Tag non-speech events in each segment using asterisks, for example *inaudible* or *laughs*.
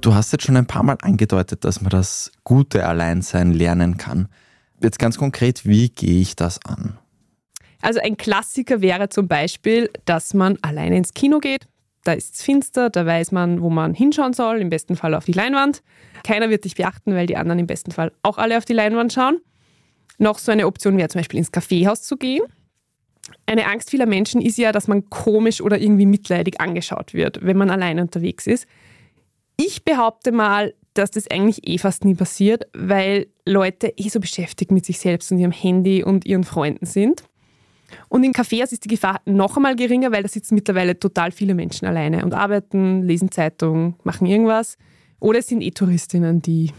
Du hast jetzt schon ein paar Mal angedeutet, dass man das gute Alleinsein lernen kann. Jetzt ganz konkret, wie gehe ich das an? Also ein Klassiker wäre zum Beispiel, dass man alleine ins Kino geht. Da ist es finster, da weiß man, wo man hinschauen soll, im besten Fall auf die Leinwand. Keiner wird dich beachten, weil die anderen im besten Fall auch alle auf die Leinwand schauen. Noch so eine Option wäre zum Beispiel ins Kaffeehaus zu gehen. Eine Angst vieler Menschen ist ja, dass man komisch oder irgendwie mitleidig angeschaut wird, wenn man alleine unterwegs ist. Ich behaupte mal, dass das eigentlich eh fast nie passiert, weil Leute eh so beschäftigt mit sich selbst und ihrem Handy und ihren Freunden sind. Und in Cafés ist die Gefahr noch einmal geringer, weil da sitzen mittlerweile total viele Menschen alleine und arbeiten, lesen Zeitungen, machen irgendwas. Oder es sind eh Touristinnen, die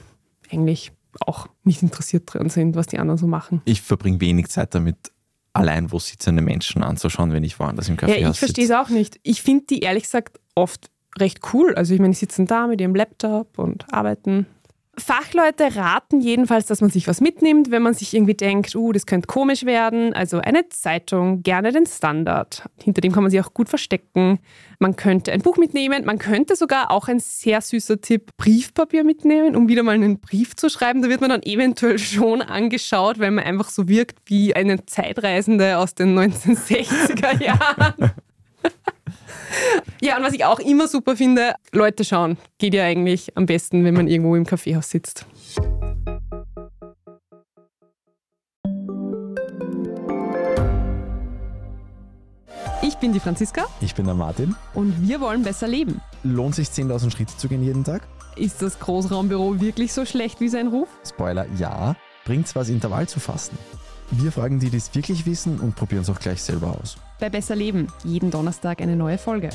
eigentlich auch nicht interessiert dran sind, was die anderen so machen. Ich verbringe wenig Zeit damit, allein wo sitzende Menschen anzuschauen, wenn ich woanders im Café. Ja, ich verstehe es auch nicht. Ich finde die ehrlich gesagt oft recht cool. Also ich meine, die sitzen da mit ihrem Laptop und arbeiten. Fachleute raten jedenfalls, dass man sich was mitnimmt, wenn man sich irgendwie denkt, uh, das könnte komisch werden. Also eine Zeitung, gerne den Standard. Hinter dem kann man sich auch gut verstecken. Man könnte ein Buch mitnehmen. Man könnte sogar auch ein sehr süßer Tipp Briefpapier mitnehmen, um wieder mal einen Brief zu schreiben. Da wird man dann eventuell schon angeschaut, weil man einfach so wirkt wie eine Zeitreisende aus den *laughs* 1960er Jahren. Ja, und was ich auch immer super finde, Leute schauen. Geht ja eigentlich am besten, wenn man irgendwo im Kaffeehaus sitzt. Ich bin die Franziska. Ich bin der Martin. Und wir wollen besser leben. Lohnt sich 10.000 Schritte zu gehen jeden Tag? Ist das Großraumbüro wirklich so schlecht wie sein Ruf? Spoiler, ja. Bringt's was, Intervall zu fasten? Wir fragen die, die es wirklich wissen und probieren es auch gleich selber aus. Bei Besser Leben, jeden Donnerstag eine neue Folge.